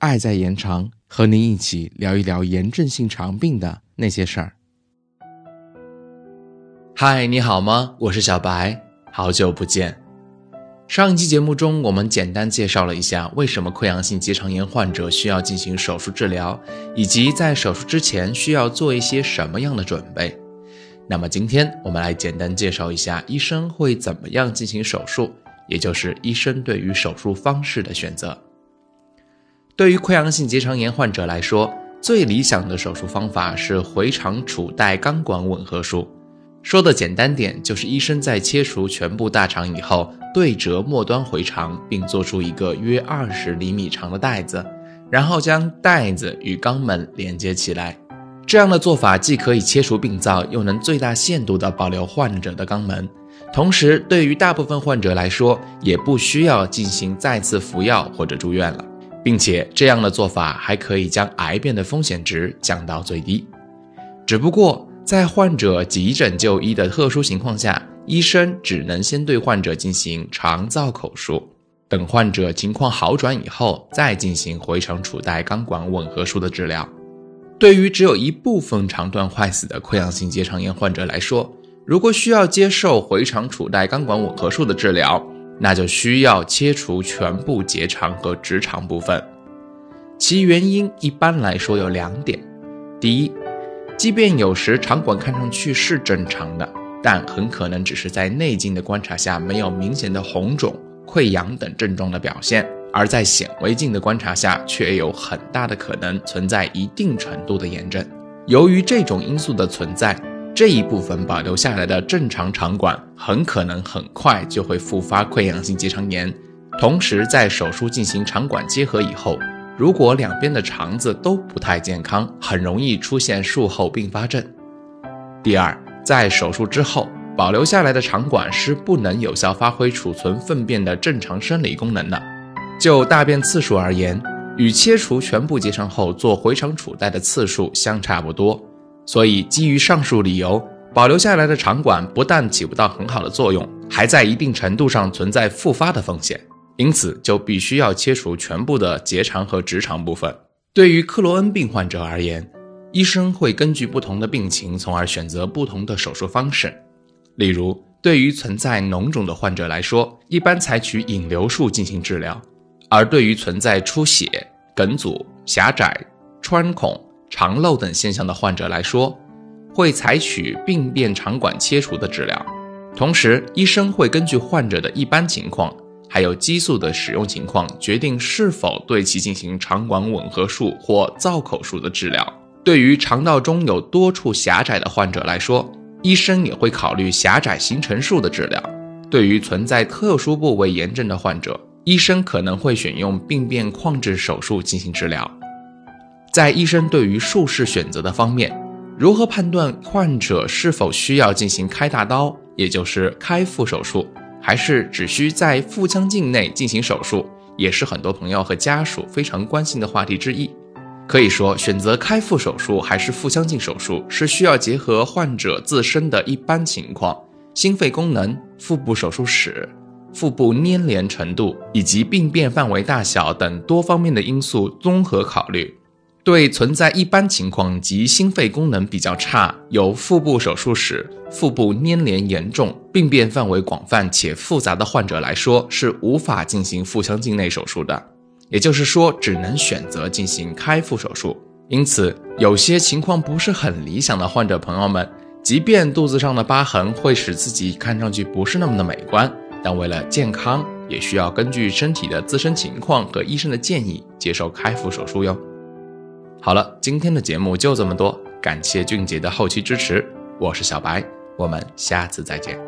爱在延长，和您一起聊一聊炎症性肠病的那些事儿。嗨，你好吗？我是小白，好久不见。上一期节目中，我们简单介绍了一下为什么溃疡性结肠炎患者需要进行手术治疗，以及在手术之前需要做一些什么样的准备。那么今天我们来简单介绍一下医生会怎么样进行手术，也就是医生对于手术方式的选择。对于溃疡性结肠炎患者来说，最理想的手术方法是回肠处带钢管吻合术。说的简单点，就是医生在切除全部大肠以后，对折末端回肠，并做出一个约二十厘米长的袋子，然后将袋子与肛门连接起来。这样的做法既可以切除病灶，又能最大限度地保留患者的肛门。同时，对于大部分患者来说，也不需要进行再次服药或者住院了，并且这样的做法还可以将癌变的风险值降到最低。只不过，在患者急诊就医的特殊情况下，医生只能先对患者进行肠造口术，等患者情况好转以后，再进行回肠处袋钢管吻合术的治疗。对于只有一部分肠段坏死的溃疡性结肠炎患者来说，如果需要接受回肠处带钢管吻合术的治疗，那就需要切除全部结肠和直肠部分。其原因一般来说有两点：第一，即便有时肠管看上去是正常的，但很可能只是在内镜的观察下没有明显的红肿、溃疡等症状的表现，而在显微镜的观察下却有很大的可能存在一定程度的炎症。由于这种因素的存在，这一部分保留下来的正常肠管很可能很快就会复发溃疡性结肠炎。同时，在手术进行肠管结合以后，如果两边的肠子都不太健康，很容易出现术后并发症。第二，在手术之后保留下来的肠管是不能有效发挥储存粪便的正常生理功能的。就大便次数而言，与切除全部结肠后做回肠处带的次数相差不多。所以，基于上述理由，保留下来的肠管不但起不到很好的作用，还在一定程度上存在复发的风险。因此，就必须要切除全部的结肠和直肠部分。对于克罗恩病患者而言，医生会根据不同的病情，从而选择不同的手术方式。例如，对于存在脓肿的患者来说，一般采取引流术进行治疗；而对于存在出血、梗阻、狭窄、穿孔、肠漏等现象的患者来说，会采取病变肠管切除的治疗。同时，医生会根据患者的一般情况。还有激素的使用情况，决定是否对其进行肠管吻合术或造口术的治疗。对于肠道中有多处狭窄的患者来说，医生也会考虑狭窄形成术的治疗。对于存在特殊部位炎症的患者，医生可能会选用病变框制手术进行治疗。在医生对于术式选择的方面，如何判断患者是否需要进行开大刀，也就是开腹手术？还是只需在腹腔镜内进行手术，也是很多朋友和家属非常关心的话题之一。可以说，选择开腹手术还是腹腔镜手术，是需要结合患者自身的一般情况、心肺功能、腹部手术史、腹部粘连程度以及病变范围大小等多方面的因素综合考虑。对存在一般情况及心肺功能比较差、有腹部手术史、腹部粘连严重、病变范围广泛且复杂的患者来说，是无法进行腹腔镜内手术的。也就是说，只能选择进行开腹手术。因此，有些情况不是很理想的患者朋友们，即便肚子上的疤痕会使自己看上去不是那么的美观，但为了健康，也需要根据身体的自身情况和医生的建议接受开腹手术哟。好了，今天的节目就这么多，感谢俊杰的后期支持，我是小白，我们下次再见。